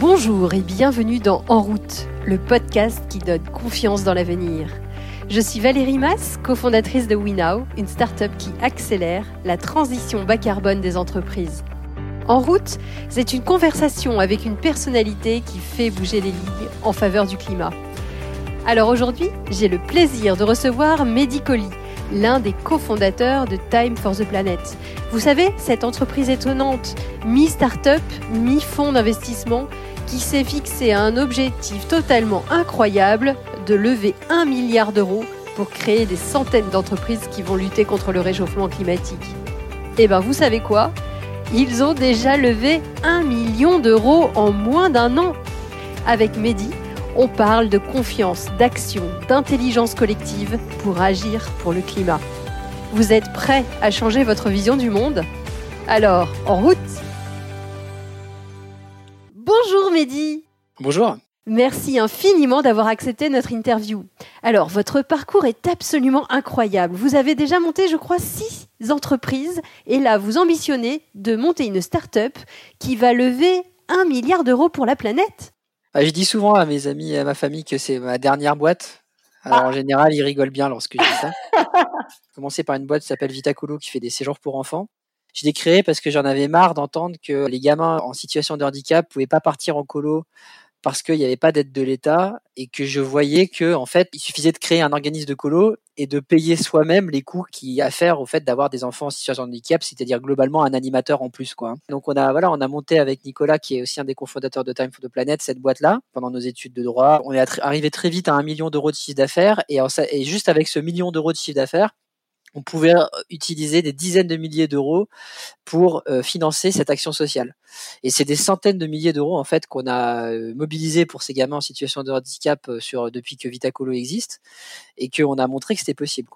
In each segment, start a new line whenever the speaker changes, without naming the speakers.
Bonjour et bienvenue dans En route, le podcast qui donne confiance dans l'avenir. Je suis Valérie Mass, cofondatrice de WeNow, une start-up qui accélère la transition bas carbone des entreprises. En route, c'est une conversation avec une personnalité qui fait bouger les lignes en faveur du climat. Alors aujourd'hui, j'ai le plaisir de recevoir Mehdi Colli, l'un des cofondateurs de Time for the Planet. Vous savez, cette entreprise étonnante, mi-startup, mi-fonds d'investissement, qui s'est fixé un objectif totalement incroyable de lever un milliard d'euros pour créer des centaines d'entreprises qui vont lutter contre le réchauffement climatique. Et eh ben vous savez quoi? Ils ont déjà levé un million d'euros en moins d'un an. Avec Mehdi, on parle de confiance, d'action, d'intelligence collective pour agir pour le climat. Vous êtes prêts à changer votre vision du monde? Alors, en route Mehdi.
Bonjour.
Merci infiniment d'avoir accepté notre interview. Alors, votre parcours est absolument incroyable. Vous avez déjà monté, je crois, six entreprises et là, vous ambitionnez de monter une start-up qui va lever un milliard d'euros pour la planète.
Ah, je dis souvent à mes amis et à ma famille que c'est ma dernière boîte. Alors, en ah. général, ils rigolent bien lorsque je dis ça. J'ai commencé par une boîte qui s'appelle Vitacolo qui fait des séjours pour enfants. Je l'ai créé parce que j'en avais marre d'entendre que les gamins en situation de handicap pouvaient pas partir en colo parce qu'il n'y avait pas d'aide de l'État et que je voyais que en fait il suffisait de créer un organisme de colo et de payer soi-même les coûts qui affairent au fait d'avoir des enfants en situation de handicap, c'est-à-dire globalement un animateur en plus quoi. Donc on a voilà on a monté avec Nicolas qui est aussi un des cofondateurs de Time for the Planet cette boîte là pendant nos études de droit. On est arrivé très vite à un million d'euros de chiffre d'affaires et juste avec ce million d'euros de chiffre d'affaires on pouvait euh, utiliser des dizaines de milliers d'euros pour euh, financer cette action sociale. Et c'est des centaines de milliers d'euros en fait qu'on a euh, mobilisé pour ces gamins en situation de handicap depuis que Vitacolo existe et qu'on a montré que c'était possible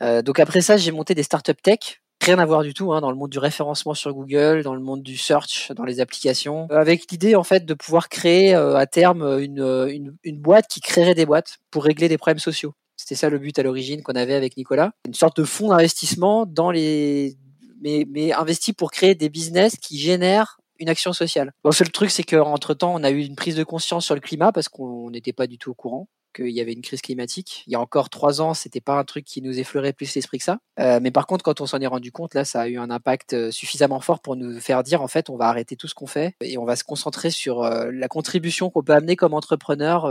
donc après ça, j'ai monté des startups tech rien à voir du tout hein, dans le monde du référencement sur Google, dans le monde du search, dans les applications, avec l'idée en fait de pouvoir créer à terme une, une boîte qui créerait des boîtes pour régler des problèmes sociaux. C'était ça le but à l'origine qu'on avait avec Nicolas. Une sorte de fonds d'investissement dans les, mais, mais investi pour créer des business qui génèrent une action sociale. Le seul truc, c'est qu'entre temps, on a eu une prise de conscience sur le climat parce qu'on n'était pas du tout au courant qu'il y avait une crise climatique. Il y a encore trois ans, c'était pas un truc qui nous effleurait plus l'esprit que ça. Euh, mais par contre, quand on s'en est rendu compte, là, ça a eu un impact euh, suffisamment fort pour nous faire dire, en fait, on va arrêter tout ce qu'on fait et on va se concentrer sur euh, la contribution qu'on peut amener comme entrepreneur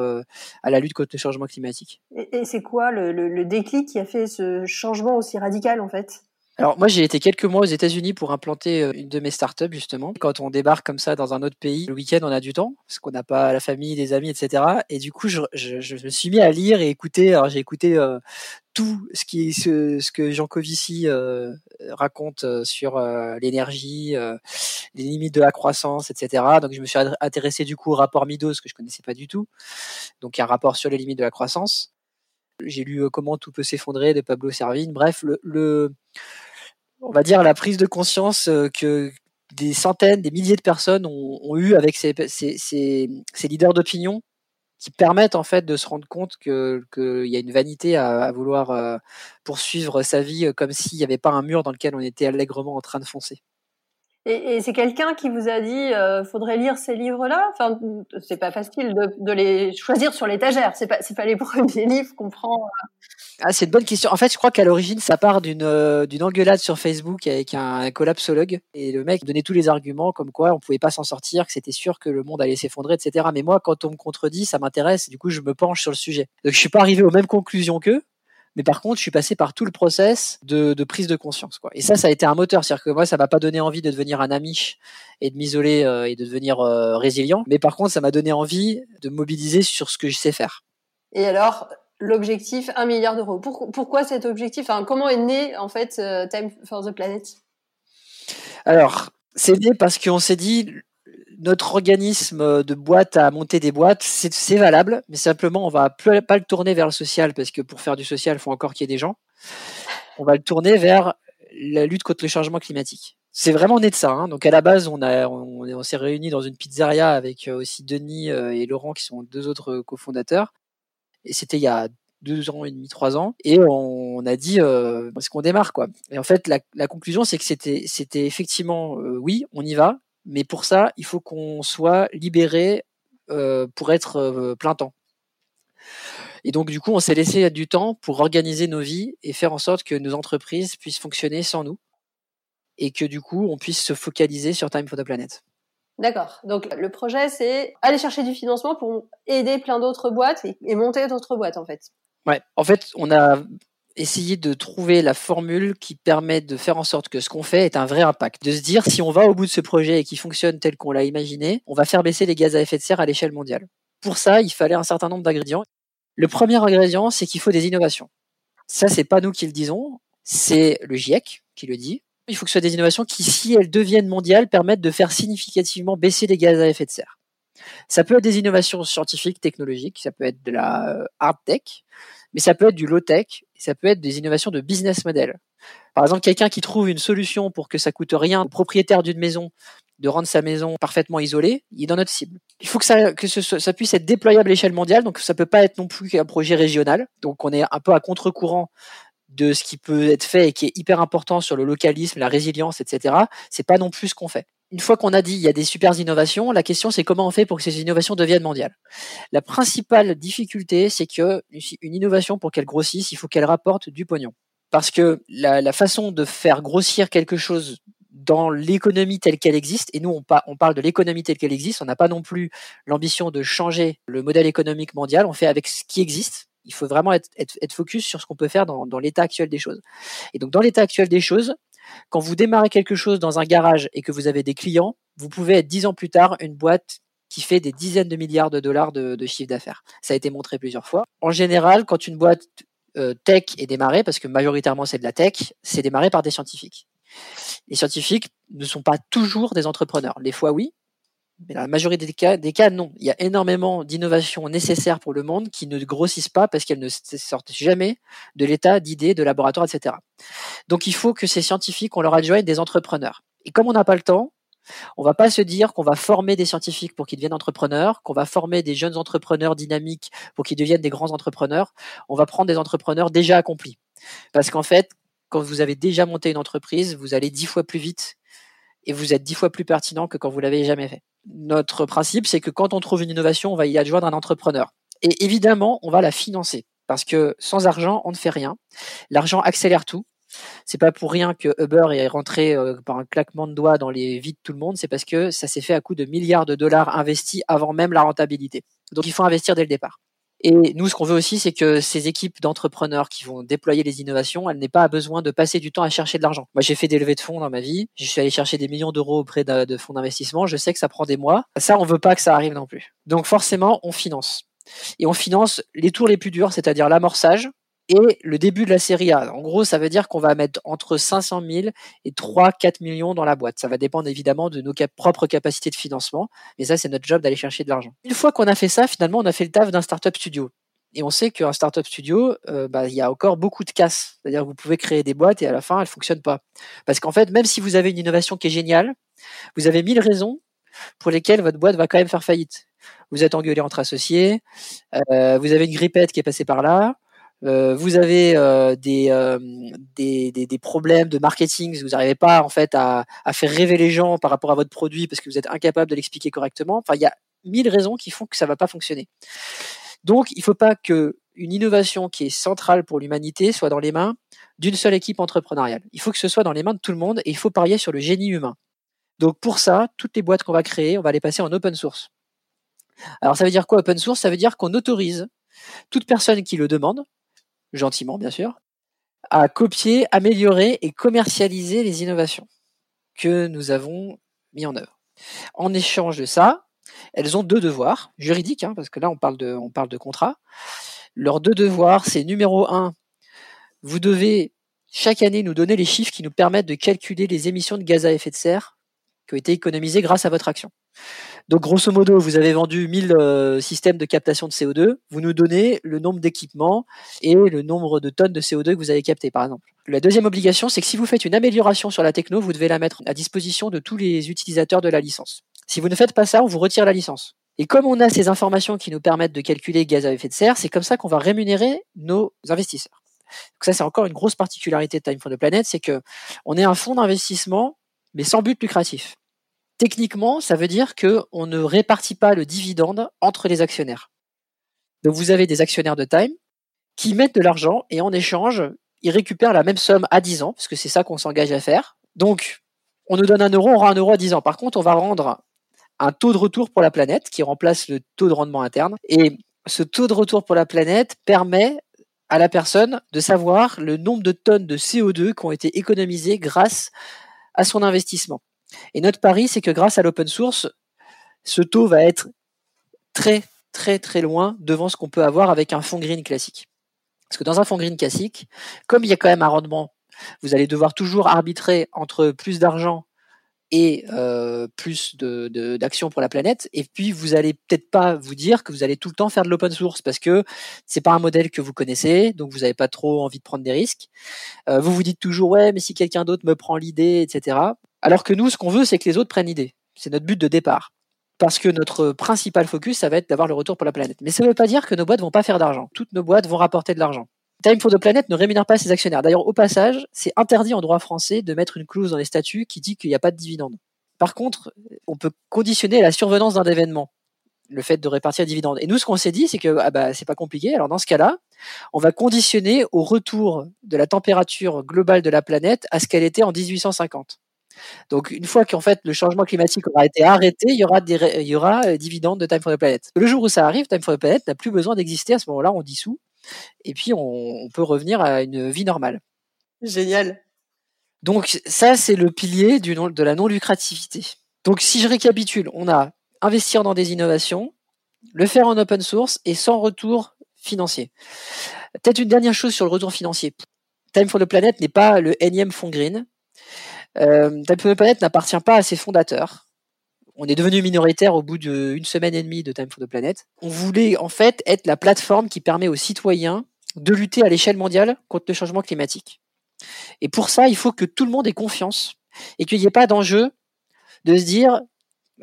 à la lutte contre le changement climatique.
Et, c'est quoi le, le déclic qui a fait ce changement aussi radical, en fait?
Alors moi j'ai été quelques mois aux États-Unis pour implanter euh, une de mes startups justement. Quand on débarque comme ça dans un autre pays, le week-end on a du temps parce qu'on n'a pas la famille, des amis, etc. Et du coup je, me suis mis à lire et écouter. Alors j'ai écouté euh, tout ce qui ce que Jean Covici euh, raconte sur l'énergie, les limites de la croissance, etc. Donc je me suis intéressé du coup au rapport Midos que je connaissais pas du tout. Donc un rapport sur les limites de la croissance. J'ai lu Comment tout peut s'effondrer de Pablo Servigne. Bref, le on va dire, la prise de conscience euh, que des centaines, des milliers de personnes ont, eu avec ces, leaders d'opinion qui permettent en fait de se rendre compte qu'il y a une vanité à, vouloir euh, poursuivre sa vie euh, comme s'il n'y avait pas un mur dans lequel on était allègrement en train de foncer.
Et, c'est quelqu'un qui vous a dit euh, faudrait lire ces livres-là? Enfin, c'est pas facile de, les choisir sur l'étagère. C'est pas c'est pas les premiers livres qu'on prend. Euh.
Ah, c'est une bonne question. En fait, je crois qu'à l'origine, ça part d'une euh, d'une engueulade sur Facebook avec un, collapsologue et le mec donnait tous les arguments comme quoi on pouvait pas s'en sortir, que c'était sûr que le monde allait s'effondrer, etc. Mais moi, quand on me contredit, ça m'intéresse. Du coup, je me penche sur le sujet. Donc, je suis pas arrivé aux mêmes conclusions qu'eux. Mais par contre, je suis passé par tout le process de, de prise de conscience. Quoi. Et ça, ça a été un moteur. C'est-à-dire que moi, ça m'a pas donné envie de devenir un amiche et de m'isoler euh, et de devenir euh, résilient. Mais par contre, ça m'a donné envie de mobiliser sur ce que je sais faire.
Et alors, l'objectif, un milliard d'euros. pourquoi cet objectif? Enfin, Comment est né, en fait, euh, Time for the Planet?
Alors, c'est né parce qu'on s'est dit, notre organisme de boîte à monter des boîtes, c'est valable, mais simplement on va pas le tourner vers le social parce que pour faire du social, il faut encore qu'il y ait des gens. On va le tourner vers la lutte contre le changement climatique. C'est vraiment né de ça. Hein. Donc à la base, on, on, s'est réunis dans une pizzeria avec euh, aussi Denis euh, et Laurent qui sont deux autres cofondateurs. Et c'était il y a deux ans et demi, trois ans, et on, a dit euh, est-ce qu'on démarre quoi. Et en fait, la, conclusion c'est que c'était c'était effectivement oui, on y va, mais pour ça, il faut qu'on soit libéré euh, pour être euh, plein temps. Et donc, du coup, on s'est laissé du temps pour organiser nos vies et faire en sorte que nos entreprises puissent fonctionner sans nous et que du coup, on puisse se focaliser sur Time for the Planet.
D'accord. Donc le projet, c'est aller chercher du financement pour aider plein d'autres boîtes et, monter d'autres boîtes, en fait.
Ouais. En fait, on a essayé de trouver la formule qui permet de faire en sorte que ce qu'on fait ait un vrai impact. De se dire, si on va au bout de ce projet et qu'il fonctionne tel qu'on l'a imaginé, on va faire baisser les gaz à effet de serre à l'échelle mondiale. Pour ça, il fallait un certain nombre d'ingrédients. Le premier ingrédient, c'est qu'il faut des innovations. Ça, c'est pas nous qui le disons, c'est le GIEC qui le dit. Il faut que ce soit des innovations qui, si elles deviennent mondiales, permettent de faire significativement baisser les gaz à effet de serre. Ça peut être des innovations scientifiques, technologiques, ça peut être de la euh, hard tech, mais ça peut être du low tech, ça peut être des innovations de business model. Par exemple, quelqu'un qui trouve une solution pour que ça coûte rien au propriétaire d'une maison de rendre sa maison parfaitement isolée, il est dans notre cible. Il faut que ça, puisse être déployable à l'échelle mondiale, donc ça peut pas être non plus qu'un projet régional. Donc on est un peu à contre-courant de ce qui peut être fait et qui est hyper important sur le localisme, la résilience, etc. C'est pas non plus ce qu'on fait. Une fois qu'on a dit il y a des super innovations, la question c'est comment on fait pour que ces innovations deviennent mondiales. La principale difficulté, c'est que une innovation pour qu'elle grossisse, il faut qu'elle rapporte du pognon. Parce que la, façon de faire grossir quelque chose dans l'économie telle qu'elle existe, et nous on, parle de l'économie telle qu'elle existe, on n'a pas non plus l'ambition de changer le modèle économique mondial, on fait avec ce qui existe, il faut vraiment être, focus sur ce qu'on peut faire dans l'état actuel des choses. Et donc dans l'état actuel des choses, quand vous démarrez quelque chose dans un garage et que vous avez des clients, vous pouvez être dix ans plus tard une boîte qui fait des dizaines de milliards de dollars de, chiffre d'affaires. Ça a été montré plusieurs fois. En général, quand une boîte euh, tech est démarrée, parce que majoritairement c'est de la tech, c'est démarré par des scientifiques. Les scientifiques ne sont pas toujours des entrepreneurs. Les fois oui, mais dans la majorité des cas, des cas, non. Il y a énormément d'innovations nécessaires pour le monde qui ne grossissent pas parce qu'elles ne sortent jamais de l'état d'idées, de laboratoire, etc. Donc il faut que ces scientifiques, on leur adjoigne des entrepreneurs. Et comme on n'a pas le temps, on va pas se dire qu'on va former des scientifiques pour qu'ils deviennent entrepreneurs, qu'on va former des jeunes entrepreneurs dynamiques pour qu'ils deviennent des grands entrepreneurs. On va prendre des entrepreneurs déjà accomplis. Parce qu'en fait, quand vous avez déjà monté une entreprise, vous allez dix fois plus vite et vous êtes dix fois plus pertinent que quand vous l'avez jamais fait. Notre principe, c'est que quand on trouve une innovation, on va y adjoindre un entrepreneur. Et évidemment, on va la financer parce que sans argent, on ne fait rien. L'argent accélère tout. C'est pas pour rien que Uber est rentré euh, par un claquement de doigts dans les vies de tout le monde, c'est parce que ça s'est fait à coup de milliards de dollars investis avant même la rentabilité. Donc il faut investir dès le départ. Et nous, ce qu'on veut aussi, c'est que ces équipes d'entrepreneurs qui vont déployer les innovations, elles n'aient pas besoin de passer du temps à chercher de l'argent. Moi, j'ai fait des levées de fonds dans ma vie. Je suis allé chercher des millions d'euros auprès de, fonds d'investissement. Je sais que ça prend des mois. Ça, on veut pas que ça arrive non plus. Donc, forcément, on finance. Et on finance les tours les plus durs, c'est-à-dire l'amorçage, et le début de la série A. En gros, ça veut dire qu'on va mettre entre 500 000 et 3-4 millions dans la boîte. Ça va dépendre évidemment de nos propres capacités de financement, mais ça, c'est notre job d'aller chercher de l'argent. Une fois qu'on a fait ça, finalement, on a fait le taf d'un startup studio. Et on sait qu'un startup studio, euh, bah, il y a encore beaucoup de casse. C'est-à-dire que vous pouvez créer des boîtes et à la fin, elles fonctionnent pas. Parce qu'en fait, même si vous avez une innovation qui est géniale, vous avez mille raisons pour lesquelles votre boîte va quand même faire faillite. Vous êtes engueulé entre associés, euh, vous avez une grippette qui est passée par là, euh, vous avez euh, des, euh, des, des, des, problèmes de marketing, vous n'arrivez pas en fait à, à, faire rêver les gens par rapport à votre produit parce que vous êtes incapable de l'expliquer correctement. Enfin, il y a mille raisons qui font que ça va pas fonctionner. Donc, il ne faut pas que une innovation qui est centrale pour l'humanité soit dans les mains d'une seule équipe entrepreneuriale. Il faut que ce soit dans les mains de tout le monde et il faut parier sur le génie humain. Donc pour ça, toutes les boîtes qu'on va créer, on va les passer en open source. Alors ça veut dire quoi open source? Ça veut dire qu'on autorise toute personne qui le demande, gentiment bien sûr, à copier, améliorer et commercialiser les innovations que nous avons mis en œuvre. En échange de ça, elles ont deux devoirs juridiques, hein, parce que là on parle de, on parle de contrat. Leurs deux devoirs, c'est numéro un, vous devez chaque année nous donner les chiffres qui nous permettent de calculer les émissions de gaz à effet de serre qui ont été économisées grâce à votre action. Donc grosso modo, vous avez vendu 1000 euh, systèmes de captation de CO2, vous nous donnez le nombre d'équipements et le nombre de tonnes de CO2 que vous avez capté par exemple. La deuxième obligation, c'est que si vous faites une amélioration sur la techno, vous devez la mettre à disposition de tous les utilisateurs de la licence. Si vous ne faites pas ça, on vous retire la licence. Et comme on a ces informations qui nous permettent de calculer gaz à effet de serre, c'est comme ça qu'on va rémunérer nos investisseurs. Donc ça, c'est encore une grosse particularité de Time for the Planet, c'est que on est un fonds d'investissement, mais sans but lucratif. Techniquement, ça veut dire qu'on ne répartit pas le dividende entre les actionnaires. Donc vous avez des actionnaires de Time qui mettent de l'argent et en échange, ils récupèrent la même somme à 10 ans, parce que c'est ça qu'on s'engage à faire. Donc, on nous donne un euro, on rend un euro à 10 ans. Par contre, on va rendre un taux de retour pour la planète qui remplace le taux de rendement interne. Et ce taux de retour pour la planète permet à la personne de savoir le nombre de tonnes de CO2 qui ont été économisées grâce à son investissement. Et notre pari, c'est que grâce à l'open source, ce taux va être très, très, très loin devant ce qu'on peut avoir avec un fonds green classique. Parce que dans un fonds green classique, comme il y a quand même un rendement, vous allez devoir toujours arbitrer entre plus d'argent et euh, plus de, d'actions pour la planète. Et puis vous allez peut-être pas vous dire que vous allez tout le temps faire de l'open source parce que c'est pas un modèle que vous connaissez, donc vous n'avez pas trop envie de prendre des risques. Euh, vous vous dites toujours ouais, mais si quelqu'un d'autre me prend l'idée, etc. Alors que nous, ce qu'on veut, c'est que les autres prennent l'idée. C'est notre but de départ. Parce que notre principal focus, ça va être d'avoir le retour pour la planète. Mais ça ne veut pas dire que nos boîtes vont pas faire d'argent. Toutes nos boîtes vont rapporter de l'argent. Time for the Planet ne rémunère pas ses actionnaires. D'ailleurs, au passage, c'est interdit en droit français de mettre une clause dans les statuts qui dit qu'il n'y a pas de dividende. Par contre, on peut conditionner la survenance d'un événement, le fait de répartir les dividendes. Et nous, ce qu'on s'est dit, c'est que ah bah, c'est pas compliqué. Alors dans ce cas-là, on va conditionner au retour de la température globale de la planète à ce qu'elle était en 1850. Donc une fois qu'en fait le changement climatique aura été arrêté, il y aura des il y aura euh, dividendes de Time for the Planet. Le jour où ça arrive, Time for the Planet n'a plus besoin d'exister. À ce moment-là, on dissout et puis on, peut revenir à une vie normale.
Génial.
Donc ça, c'est le pilier du de la non-lucrativité. Donc si je récapitule, on a investir dans des innovations, le faire en open source et sans retour financier. Peut-être une dernière chose sur le retour financier. Time for the Planet n'est pas le énième fonds green. Euh, Time for the Planet n'appartient pas à ses fondateurs. On est devenu minoritaire au bout d'une semaine et demie de Time for the Planet. On voulait en fait être la plateforme qui permet aux citoyens de lutter à l'échelle mondiale contre le changement climatique. Et pour ça, il faut que tout le monde ait confiance et qu'il n'y ait pas d'enjeu de se dire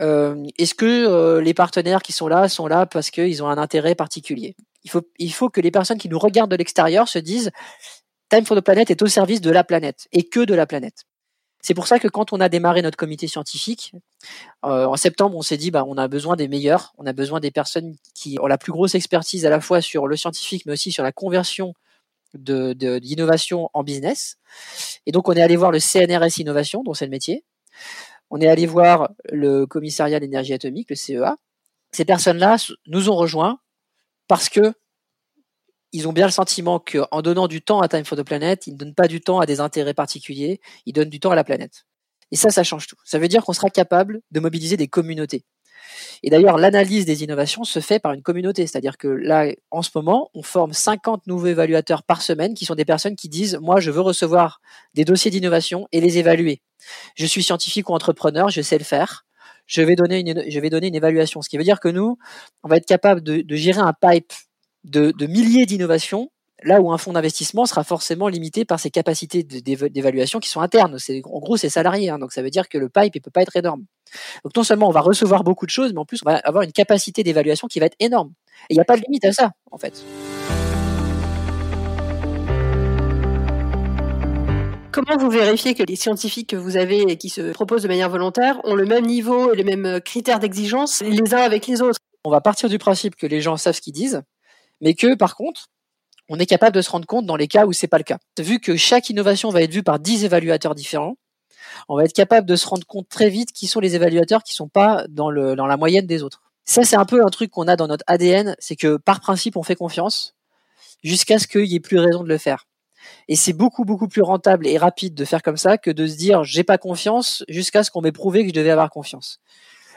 euh, est-ce que euh, les partenaires qui sont là sont là parce qu'ils ont un intérêt particulier? Il faut, il faut que les personnes qui nous regardent de l'extérieur se disent Time for the Planet est au service de la planète et que de la planète. C'est pour ça que quand on a démarré notre comité scientifique, euh, en septembre, on s'est dit, bah, on a besoin des meilleurs, on a besoin des personnes qui ont la plus grosse expertise à la fois sur le scientifique, mais aussi sur la conversion de, d'innovation en business. Et donc, on est allé voir le CNRS Innovation, dont c'est le métier. On est allé voir le commissariat de l'énergie atomique, le CEA. Ces personnes-là nous ont rejoints parce que ils ont bien le sentiment qu'en donnant du temps à Time for the Planet, ils ne donnent pas du temps à des intérêts particuliers, ils donnent du temps à la planète. Et ça, ça change tout. Ça veut dire qu'on sera capable de mobiliser des communautés. Et d'ailleurs, l'analyse des innovations se fait par une communauté. C'est-à-dire que là, en ce moment, on forme 50 nouveaux évaluateurs par semaine qui sont des personnes qui disent, moi, je veux recevoir des dossiers d'innovation et les évaluer. Je suis scientifique ou entrepreneur, je sais le faire. Je vais donner une, évaluation. Ce qui veut dire que nous, on va être capable de gérer un pipe de, de milliers d'innovations là où un fonds d'investissement sera forcément limité par ses capacités d'évaluation qui sont internes. En gros, c'est salarié, hein, donc ça veut dire que le pipe ne peut pas être énorme. Donc non seulement on va recevoir beaucoup de choses, mais en plus on va avoir une capacité d'évaluation qui va être énorme. Et il n'y a pas de limite à ça, en fait.
Comment vous vérifiez que les scientifiques que vous avez et qui se proposent de manière volontaire ont le même niveau et les mêmes critères d'exigence les uns avec les autres?
On va partir du principe que les gens savent ce qu'ils disent, mais que par contre, on est capable de se rendre compte dans les cas où c'est pas le cas. Vu que chaque innovation va être vue par 10 évaluateurs différents, on va être capable de se rendre compte très vite qui sont les évaluateurs qui sont pas dans, la moyenne des autres. Ça, c'est un peu un truc qu'on a dans notre ADN, c'est que par principe, on fait confiance jusqu'à ce qu'il n'y ait plus raison de le faire. Et c'est beaucoup, beaucoup plus rentable et rapide de faire comme ça que de se dire j'ai pas confiance jusqu'à ce qu'on m'ait prouvé que je devais avoir confiance.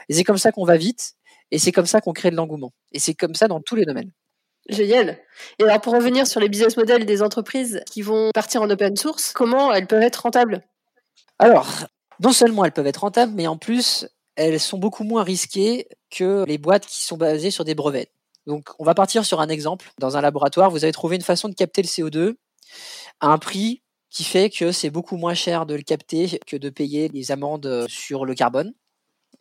Et c'est comme ça qu'on va vite et c'est comme ça qu'on crée de l'engouement. Et c'est comme ça dans tous les domaines.
Génial. Et alors pour revenir sur les business models des entreprises qui vont partir en open source, comment elles peuvent être rentables?
Alors, non seulement elles peuvent être rentables, mais en plus elles sont beaucoup moins risquées que les boîtes qui sont basées sur des brevets. Donc on va partir sur un exemple. Dans un laboratoire, vous avez trouvé une façon de capter le CO2 à un prix qui fait que c'est beaucoup moins cher de le capter que de payer les amendes sur le carbone.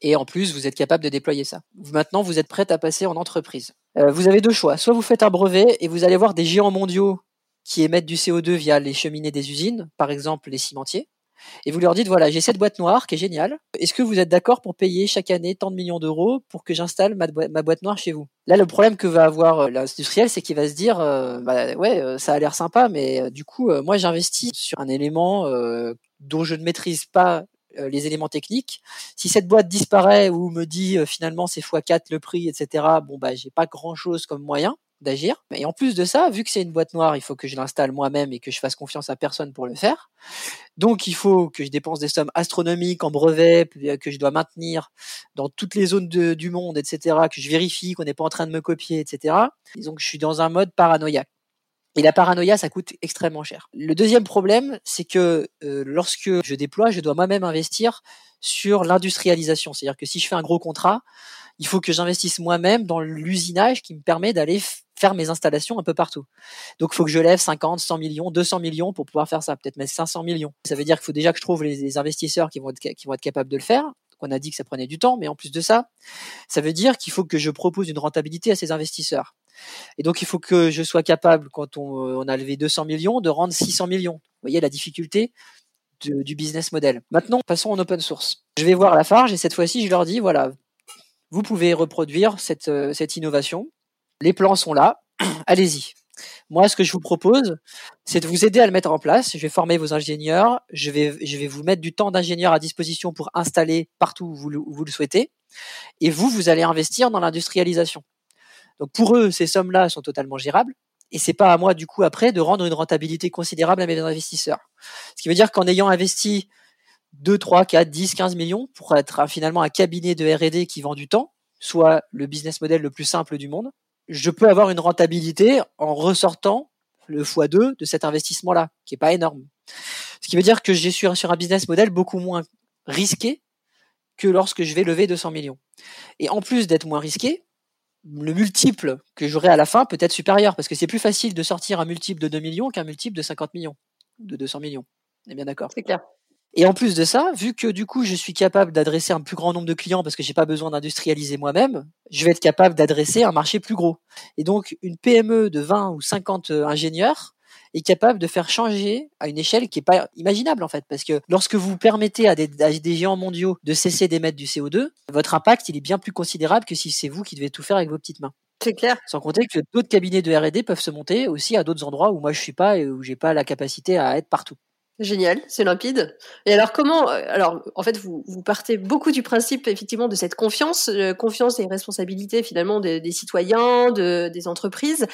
Et en plus, vous êtes capable de déployer ça. Maintenant, vous êtes prête à passer en entreprise. Euh, vous avez deux choix. Soit vous faites un brevet et vous allez voir des géants mondiaux qui émettent du CO2 via les cheminées des usines, par exemple les cimentiers. et vous leur dites voilà, j'ai cette boîte noire qui est géniale. Est-ce que vous êtes d'accord pour payer chaque année tant de millions d'euros pour que j'installe ma, boîte noire chez vous? Là, le problème que va avoir euh, l'industriel, c'est qu'il va se dire euh, bah ouais, ça a l'air sympa, mais du coup, moi, j'investis sur un élément dont je ne maîtrise pas les éléments techniques. Si cette boîte disparaît ou me dit finalement c'est x4 le prix, etc. Bon bah j'ai pas grand chose comme moyen d'agir. Et en plus de ça, vu que c'est une boîte noire, il faut que je l'installe moi-même et que je fasse confiance à personne pour le faire. Donc il faut que je dépense des sommes astronomiques en brevets que je dois maintenir dans toutes les zones du monde, etc. Que je vérifie qu'on n'est pas en train de me copier, etc. donc je suis dans un mode paranoïaque. Et la paranoïa, ça coûte extrêmement cher. Le deuxième problème, c'est que euh, lorsque je déploie, je dois moi-même investir sur l'industrialisation. C'est-à-dire que si je fais un gros contrat, il faut que j'investisse moi-même dans l'usinage qui me permet d'aller faire mes installations un peu partout. Donc, il faut que je lève 50, 100 millions, 200 millions pour pouvoir faire ça, peut-être même 500 millions. Ça veut dire qu'il faut déjà que je trouve les, investisseurs qui vont, être, qui vont être capables de le faire. On a dit que ça prenait du temps, mais en plus de ça, ça veut dire qu'il faut que je propose une rentabilité à ces investisseurs. Et donc, il faut que je sois capable, quand on, on a levé 200 millions, de rendre 600 millions. Vous voyez la difficulté du business model. Maintenant, passons en open source. Je vais voir la Farge et cette fois-ci, je leur dis, voilà, vous pouvez reproduire cette, euh, innovation. Les plans sont là. Allez-y. Moi, ce que je vous propose, c'est de vous aider à le mettre en place. Je vais former vos ingénieurs. Je vais, vous mettre du temps d'ingénieur à disposition pour installer partout où vous le souhaitez. Et vous, vous allez investir dans l'industrialisation. Donc pour eux, ces sommes-là sont totalement gérables. Et c'est pas à moi, du coup, après, de rendre une rentabilité considérable à mes investisseurs. Ce qui veut dire qu'en ayant investi 2, 3, 4, 10, 15 millions pour être finalement un cabinet de R&D qui vend du temps, soit le business model le plus simple du monde, je peux avoir une rentabilité en ressortant le x2 de cet investissement-là, qui est pas énorme. Ce qui veut dire que j'ai sur, sur un business model beaucoup moins risqué que lorsque je vais lever 200 millions. Et en plus d'être moins risqué, le multiple que j'aurai à la fin peut être supérieur, parce que c'est plus facile de sortir un multiple de 2 millions qu'un multiple de 50 millions, de 200 millions. On est bien d'accord
C'est clair.
Et en plus de ça, vu que du coup je suis capable d'adresser un plus grand nombre de clients parce que j'ai pas besoin d'industrialiser moi-même, je vais être capable d'adresser un marché plus gros. Et donc une PME de 20 ou 50 euh, ingénieurs est capable de faire changer à une échelle qui est pas imaginable en fait parce que lorsque vous permettez à des, des géants mondiaux de cesser d'émettre du CO2, votre impact il est bien plus considérable que si c'est vous qui devez tout faire avec vos petites mains.
C'est clair.
Sans compter que d'autres cabinets de R&D peuvent se monter aussi à d'autres endroits où moi je suis pas et où j'ai pas la capacité à être partout.
Génial, c'est limpide. Et alors comment euh, Alors en fait, vous, partez beaucoup du principe effectivement de cette confiance, euh, confiance et responsabilité finalement des, citoyens, de, des entreprises.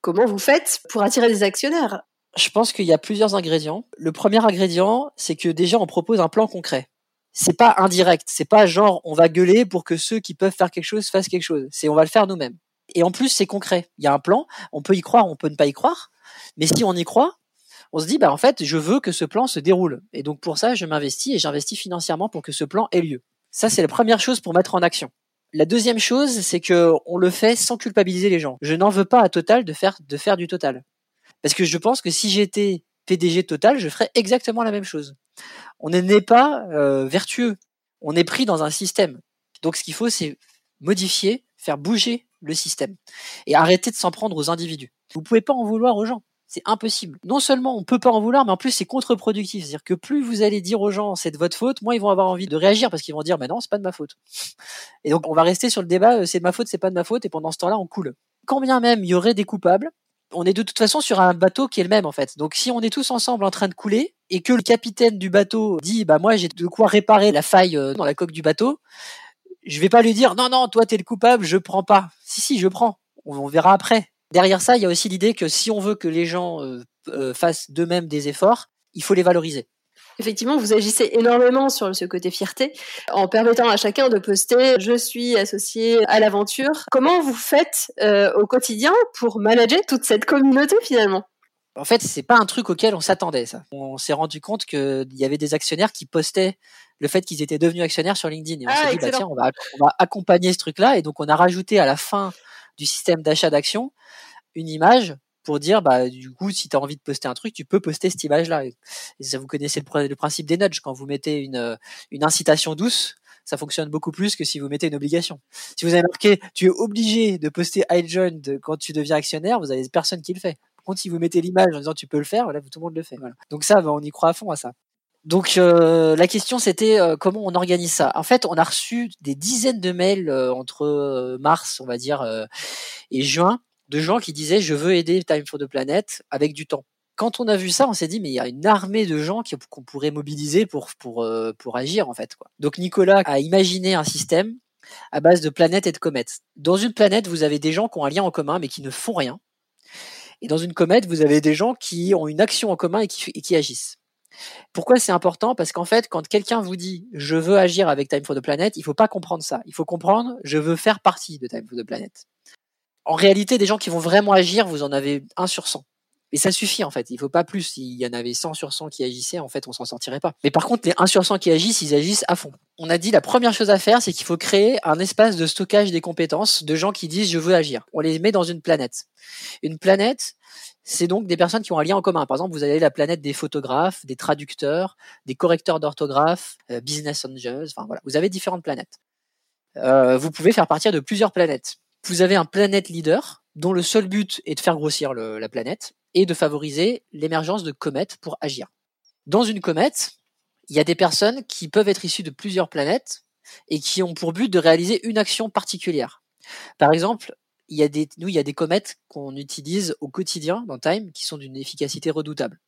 comment vous faites pour attirer des actionnaires?
Je pense qu'il y a plusieurs ingrédients. Le premier ingrédient, c'est que déjà on propose un plan concret. C'est pas indirect, c'est pas genre on va gueuler pour que ceux qui peuvent faire quelque chose fassent quelque chose. C'est on va le faire nous-mêmes. Et en plus, c'est concret. Il y a un plan, on peut y croire, on peut ne pas y croire, mais si on y croit, on se dit bah en fait je veux que ce plan se déroule et donc pour ça je m'investis et j'investis financièrement pour que ce plan ait lieu. Ça c'est la première chose pour mettre en action. La deuxième chose c'est que on le fait sans culpabiliser les gens. Je n'en veux pas à Total de faire de faire du Total parce que je pense que si j'étais PDG Total je ferais exactement la même chose. On n'est pas euh, vertueux, on est pris dans un système. Donc ce qu'il faut c'est modifier, faire bouger le système et arrêter de s'en prendre aux individus. Vous pouvez pas en vouloir aux gens c'est impossible. Non seulement on peut pas en vouloir, mais en plus c'est contre-productif. C'est-à-dire que plus vous allez dire aux gens c'est de votre faute, moins ils vont avoir envie de réagir parce qu'ils vont dire mais non c'est pas de ma faute. Et donc on va rester sur le débat euh, c'est de ma faute, c'est pas de ma faute et pendant ce temps-là on coule. Quand bien même il y aurait des coupables, on est de toute façon sur un bateau qui est le même en fait. Donc si on est tous ensemble en train de couler et que le capitaine du bateau dit bah moi j'ai de quoi réparer la faille euh, dans la coque du bateau, je vais pas lui dire non non toi t'es le coupable, je prends pas. Si si je prends. on verra après derrière ça, il y a aussi l'idée que si on veut que les gens euh, euh, fassent d'eux-mêmes des efforts, il faut les valoriser.
Effectivement, vous agissez énormément sur ce côté fierté en permettant à chacun de poster je suis associé à l'aventure. Comment vous faites euh, au quotidien pour manager toute cette communauté finalement?
En fait, c'est pas un truc auquel on s'attendait ça. On s'est rendu compte qu'il y avait des actionnaires qui postaient le fait qu'ils étaient devenus actionnaires sur LinkedIn et on ah, s'est dit bah tiens, on va, on va accompagner ce truc-là et donc on a rajouté à la fin du système d'achat d'actions une image pour dire bah du coup si tu as envie de poster un truc tu peux poster cette image là et ça vous connaissez le, principe des nudges quand vous mettez une une incitation douce ça fonctionne beaucoup plus que si vous mettez une obligation. Si vous avez marqué tu es obligé de poster iJoin quand tu deviens actionnaire, vous avez personne qui le fait. Par contre, si vous mettez l'image en disant tu peux le faire, voilà, tout le monde le fait. Donc ça, bah, on y croit à fond à ça. Donc euh, la question c'était euh, comment on organise ça? En fait, on a reçu des dizaines de mails euh, entre mars, on va dire, et juin, de gens qui disaient je veux aider Time for the Planet avec du temps. Quand on a vu ça, on s'est dit mais il y a une armée de gens qu'on pourrait mobiliser pour pour pour agir en fait. Quoi. Donc Nicolas a imaginé un système à base de planètes et de comètes. Dans une planète, vous avez des gens qui ont un lien en commun mais qui ne font rien. Et dans une comète, vous avez des gens qui ont une action en commun et qui, et qui agissent. Pourquoi c'est important? Parce qu'en fait, quand quelqu'un vous dit je veux agir avec Time for the Planet, il faut pas comprendre ça. Il faut comprendre je veux faire partie de Time for the Planet. En réalité, des gens qui vont vraiment agir, vous en avez un sur 100. Et ça suffit en fait, il faut pas plus. S'il y en avait 100 sur 100 qui agissaient, en fait, on s'en sortirait pas. Mais par contre, les 1 sur 100 qui agissent, ils agissent à fond. On a dit la première chose à faire, c'est qu'il faut créer un espace de stockage des compétences de gens qui disent je veux agir. On les met dans une planète. Une planète, c'est donc des personnes qui ont un lien en commun. Par exemple, vous avez la planète des photographes, des traducteurs, des correcteurs d'orthographe, euh, business angels, enfin voilà, vous avez différentes planètes. Euh, vous pouvez faire partir de plusieurs planètes. Vous avez un planète leader dont le seul but est de faire grossir la planète et de favoriser l'émergence de comètes pour agir. Dans une comète, il y a des personnes qui peuvent être issues de plusieurs planètes et qui ont pour but de réaliser une action particulière. Par exemple, il y a des, nous, il y a des comètes qu'on utilise au quotidien dans Time qui sont d'une efficacité redoutable.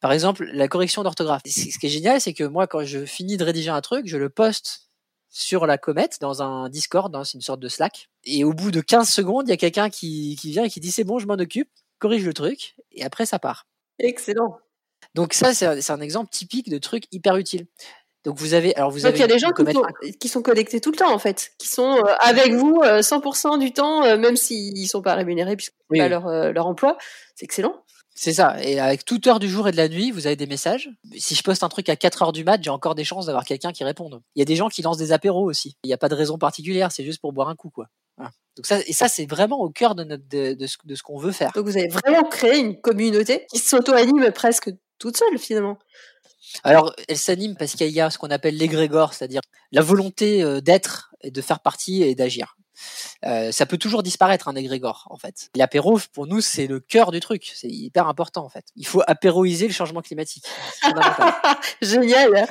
Par exemple, la correction d'orthographe. Ce qui est génial, c'est que moi, quand je finis de rédiger un truc, je le poste sur la comète dans un Discord, c'est une sorte de Slack. Et au bout de 15 secondes, il y a quelqu'un qui, qui vient et qui dit c'est bon, je m'en occupe, corrige le truc, et après ça part.
Excellent.
Donc ça, c'est un, un exemple typique de truc hyper utile. Donc vous avez, alors vous
Donc
avez.
il y a des gens qui sont, qui sont, connectés tout le temps en fait, qui sont euh, avec vous 100% euh, du temps, euh, même s'ils sont pas rémunérés puisque oui, pas leur, leur emploi. C'est excellent.
C'est ça. Et avec toute heure du jour et de la nuit, vous avez des messages. Si je poste un truc à 4 heures du mat, j'ai encore des chances d'avoir quelqu'un qui réponde. Il y a des gens qui lancent des apéros aussi. Il n'y a pas de raison particulière, c'est juste pour boire un coup, quoi. Voilà. Donc ça, et ça, c'est vraiment au cœur de, notre, de, de ce, de ce qu'on veut faire.
Donc vous avez vraiment créé une communauté qui s'auto-anime presque toute seule finalement.
Alors, elle s'anime parce qu'il y a ce qu'on appelle l'égrégore, c'est-à-dire la volonté euh, d'être et de faire partie et d'agir. Euh, ça peut toujours disparaître un égrégore en fait. L'apéro pour nous c'est le cœur du truc, c'est hyper important en fait. Il faut apéroiser le changement climatique.
Génial. Hein.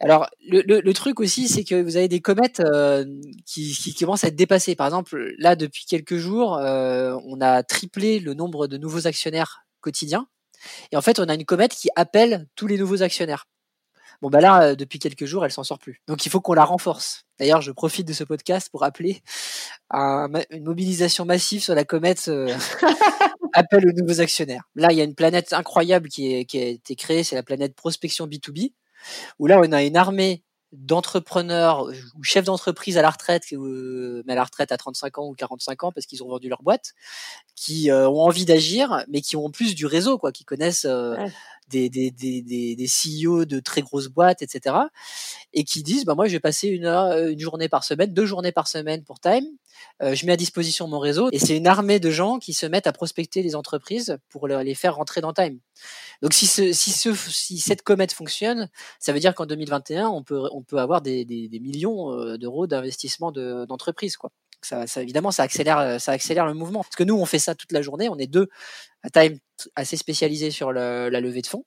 Alors le, le, le, truc aussi c'est que vous avez des comètes euh, qui, qui, commencent à être dépassées. Par exemple là depuis quelques jours euh, on a triplé le nombre de nouveaux actionnaires quotidiens et en fait, on a une comète qui appelle tous les nouveaux actionnaires. Bon, bah là, euh, depuis quelques jours, elle s'en sort plus. Donc, il faut qu'on la renforce. D'ailleurs, je profite de ce podcast pour appeler à une mobilisation massive sur la comète euh, appel aux nouveaux actionnaires. Là, il y a une planète incroyable qui, est, qui a été créée, c'est la planète prospection B2B, où là, on a une armée d'entrepreneurs ou chefs d'entreprise à la retraite, euh, mais à la retraite à 35 ans ou 45 ans parce qu'ils ont vendu leur boîte, qui euh, ont envie d'agir, mais qui ont en plus du réseau, quoi, qui connaissent euh, des, des, des, des, des CEO de très grosses boîtes, etc. Et qui disent, bah moi, je vais passer une heure, une journée par semaine, deux journées par semaine pour Time. Je mets à disposition mon réseau et c'est une armée de gens qui se mettent à prospecter les entreprises pour les faire rentrer dans Time. Donc si, ce, si, ce, si cette comète fonctionne, ça veut dire qu'en 2021, on peut, on peut avoir des, des, des millions d'euros d'investissement d'entreprises. Ça, ça, évidemment, ça accélère, ça accélère le mouvement. Parce que nous, on fait ça toute la journée. On est deux à Time assez spécialisés sur la levée de fonds,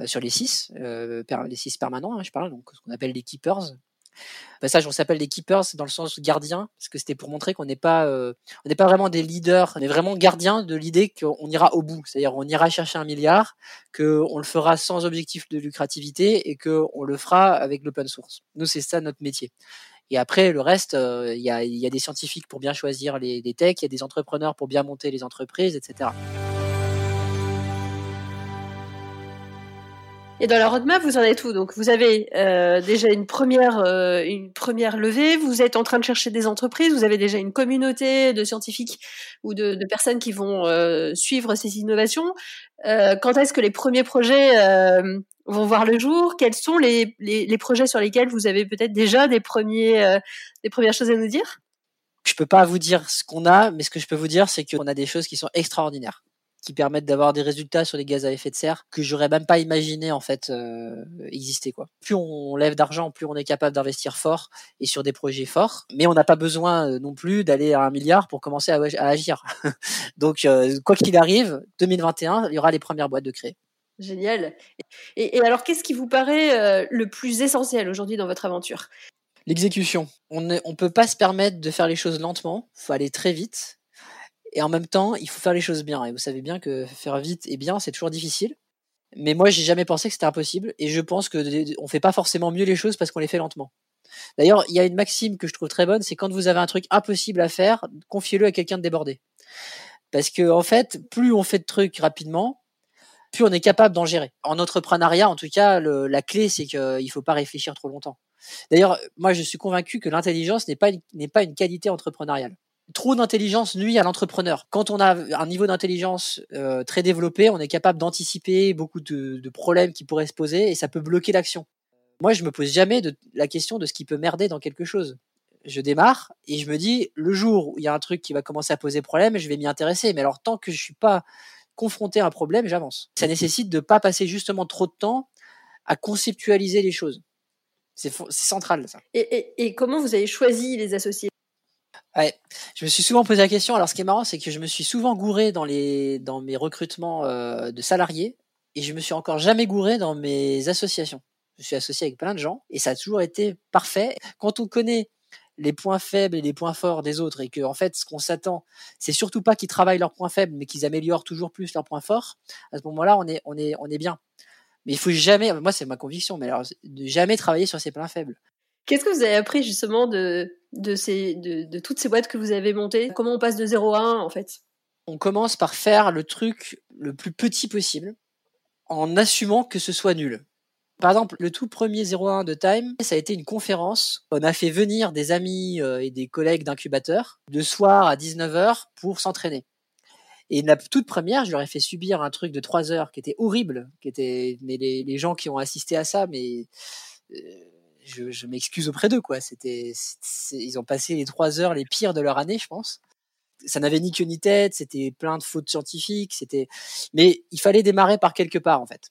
euh, sur les six, euh, les six permanents, hein, je parle, donc ce qu'on appelle les keepers. Bah, ça, on s'appelle les keepers dans le sens gardien, parce que c'était pour montrer qu'on n'est pas, euh, on n'est pas vraiment des leaders, on est vraiment gardien de l'idée qu'on ira au bout. C'est-à-dire, on ira chercher un milliard, que on le fera sans objectif de lucrativité et que on le fera avec l'open source. Nous, c'est ça notre métier. Et après, le reste, il y, a, y, a, des scientifiques pour bien choisir les, les techs, il y a des entrepreneurs pour bien monter les entreprises, etc.
Et dans la roadmap, vous en êtes où? Donc, vous avez euh, déjà une première, euh, une première levée. Vous êtes en train de chercher des entreprises. Vous avez déjà une communauté de scientifiques ou de, personnes qui vont euh, suivre ces innovations. Quand est-ce que les premiers projets vont voir le jour? Quels sont les, les, les, projets sur lesquels vous avez peut-être déjà des premiers, des premières choses à nous dire?
Je peux pas vous dire ce qu'on a, mais ce que je peux vous dire, c'est qu'on a des choses qui sont extraordinaires qui permettent d'avoir des résultats sur les gaz à effet de serre que j'aurais même pas imaginé en fait euh, exister quoi. Plus on lève d'argent, plus on est capable d'investir fort et sur des projets forts, mais on n'a pas besoin euh, non plus d'aller à un milliard pour commencer à, à agir. Donc euh, quoi qu'il arrive, 2021, il y aura les premières boîtes de créer.
Génial. Et, alors, qu'est-ce qui vous paraît euh, le plus essentiel aujourd'hui dans votre aventure?
L'exécution. On ne peut pas se permettre de faire les choses lentement, il faut aller très vite. Et en même temps, il faut faire les choses bien. Et vous savez bien que faire vite et bien, c'est toujours difficile. Mais moi, j'ai jamais pensé que c'était impossible. Et je pense que on fait pas forcément mieux les choses parce qu'on les fait lentement. D'ailleurs, il y a une maxime que je trouve très bonne, c'est quand vous avez un truc impossible à faire, confiez-le à quelqu'un de débordé. Parce que en fait, plus on fait de trucs rapidement, plus on est capable d'en gérer. En entrepreneuriat, en tout cas, la clé, c'est qu'il ne faut pas réfléchir trop longtemps. D'ailleurs, moi, je suis convaincu que l'intelligence n'est pas une qualité entrepreneuriale. Trop d'intelligence nuit à l'entrepreneur. Quand on a un niveau d'intelligence euh, très développé, on est capable d'anticiper beaucoup de, problèmes qui pourraient se poser et ça peut bloquer l'action. Moi, je me pose jamais la question de ce qui peut merder dans quelque chose. Je démarre et je me dis, le jour où il y a un truc qui va commencer à poser problème, je vais m'y intéresser. Mais alors, tant que je suis pas confronté à un problème, j'avance. Ça nécessite de pas passer justement trop de temps à conceptualiser les choses. C'est central, ça.
Et, comment vous avez choisi les associés?
Ouais, je me suis souvent posé la question. Alors, ce qui est marrant, c'est que je me suis souvent gouré dans les dans mes recrutements euh, de salariés et je me suis encore jamais gouré dans mes associations. Je suis associé avec plein de gens et ça a toujours été parfait. Quand on connaît les points faibles et les points forts des autres et que en fait ce qu'on s'attend c'est surtout pas qu'ils travaillent leurs points faibles mais qu'ils améliorent toujours plus leurs points forts à ce moment-là on est on est on est bien mais il faut jamais moi c'est ma conviction mais alors de jamais travailler sur ses points faibles
qu'est-ce que vous avez appris justement de toutes ces boîtes que vous avez montées? Comment on passe de 0 à 1 en fait?
On commence par faire le truc le plus petit possible en assumant que ce soit nul par exemple, le tout premier 01 de Time, ça a été une conférence. On a fait venir des amis euh, et des collègues d'incubateur de soir à 19h pour s'entraîner. Et la toute première, je leur ai fait subir un truc de 3 heures qui était horrible, qui était, mais les, gens qui ont assisté à ça, mais euh, je, m'excuse auprès d'eux, quoi. C'était, ils ont passé les 3 heures les pires de leur année, je pense. Ça n'avait ni queue ni tête, c'était plein de fautes scientifiques, c'était, mais il fallait démarrer par quelque part, en fait.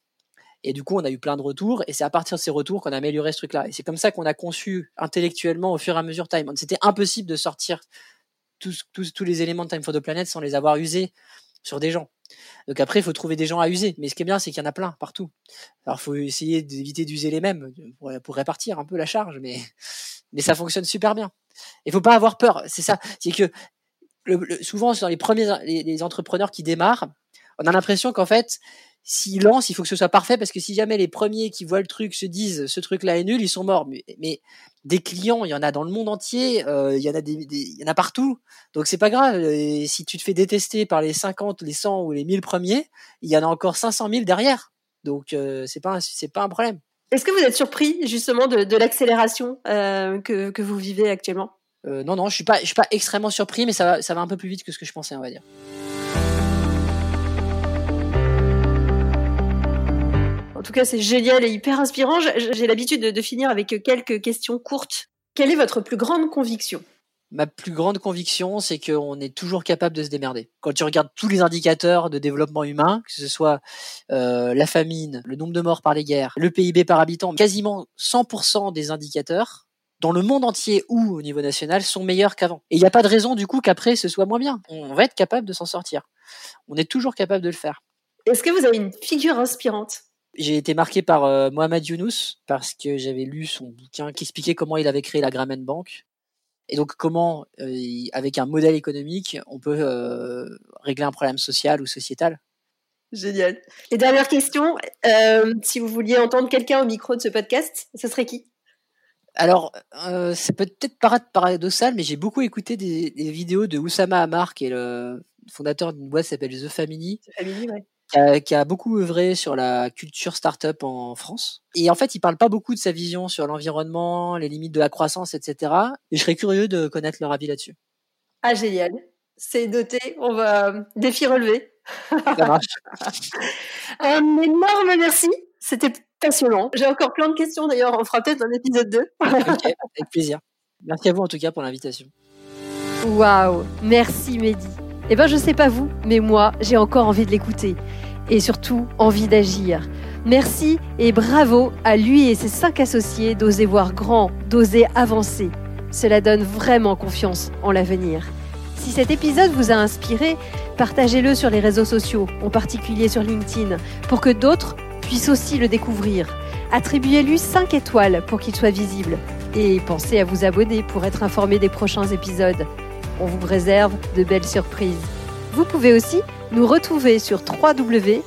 Et du coup, on a eu plein de retours, et c'est à partir de ces retours qu'on a amélioré ce truc-là. Et c'est comme ça qu'on a conçu intellectuellement au fur et à mesure Time. C'était impossible de sortir tous, tous, tous les éléments de Time for the Planet sans les avoir usés sur des gens. Donc après, il faut trouver des gens à user. Mais ce qui est bien, c'est qu'il y en a plein partout. Alors, il faut essayer d'éviter d'user les mêmes pour, répartir un peu la charge, mais, ça fonctionne super bien. Il faut pas avoir peur. C'est ça. C'est que souvent, dans les premiers les entrepreneurs qui démarrent, on a l'impression qu'en fait, s'ils lancent, il faut que ce soit parfait parce que si jamais les premiers qui voient le truc se disent ce truc-là est nul, ils sont morts. Mais, mais, des clients, il y en a dans le monde entier, euh, il y en a des, il y en a partout. Donc c'est pas grave. Et si tu te fais détester par les 50, les 100 ou les 1000 premiers, il y en a encore 500 000 derrière. Donc euh, c'est pas c'est pas un problème.
Est-ce que vous êtes surpris justement de, de l'accélération euh, que, que vous vivez actuellement?
Euh, Non non, je suis pas je suis pas extrêmement surpris, mais ça va ça va un peu plus vite que ce que je pensais, on va dire.
En tout cas, c'est génial et hyper inspirant. J'ai l'habitude de, finir avec quelques questions courtes. Quelle est votre plus grande conviction?
Ma plus grande conviction, c'est qu'on est toujours capable de se démerder. Quand tu regardes tous les indicateurs de développement humain, que ce soit euh, la famine, le nombre de morts par les guerres, le PIB par habitant, quasiment 100% des indicateurs dans le monde entier ou au niveau national sont meilleurs qu'avant. Et il n'y a pas de raison du coup qu'après ce soit moins bien. On va être capable de s'en sortir. On est toujours capable de le faire.
Est-ce que vous avez une figure inspirante?
J'ai été marqué par euh, Mohamed Younous parce que j'avais lu son bouquin qui expliquait comment il avait créé la Grameen Bank. Et donc comment, euh, avec un modèle économique, on peut euh, régler un problème social ou sociétal.
Génial. Et dernière question, si vous vouliez entendre quelqu'un au micro de ce podcast, ce serait qui?
Alors, ça peut peut-être paradoxal, mais j'ai beaucoup écouté des, des, vidéos de Oussama Amar, qui est le fondateur d'une boîte qui s'appelle The Family.
The Family, ouais
qui a, beaucoup œuvré sur la culture startup en France. Et en fait, il parle pas beaucoup de sa vision sur l'environnement, les limites de la croissance, etc. Et je serais curieux de connaître leur avis là-dessus.
Ah, génial. C'est noté. On va défi relevé.
Ça marche.
un énorme merci. C'était passionnant. J'ai encore plein de questions d'ailleurs. On fera peut-être un épisode 2.
avec plaisir. Merci à vous en tout cas pour l'invitation.
Waouh, merci Mehdi. Eh ben je sais pas vous, mais moi j'ai encore envie de l'écouter et surtout envie d'agir. Merci et bravo à lui et ses cinq associés d'oser voir grand, d'oser avancer. Cela donne vraiment confiance en l'avenir.
Si cet épisode vous a inspiré, partagez-le sur les réseaux sociaux, en particulier sur LinkedIn, pour que d'autres puissent aussi le découvrir. Attribuez-lui 5 étoiles pour qu'il soit visible. Et pensez à vous abonner pour être informé des prochains épisodes. On vous réserve de belles surprises. Vous pouvez aussi nous retrouver sur www.wenow.com.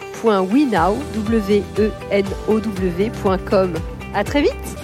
À très vite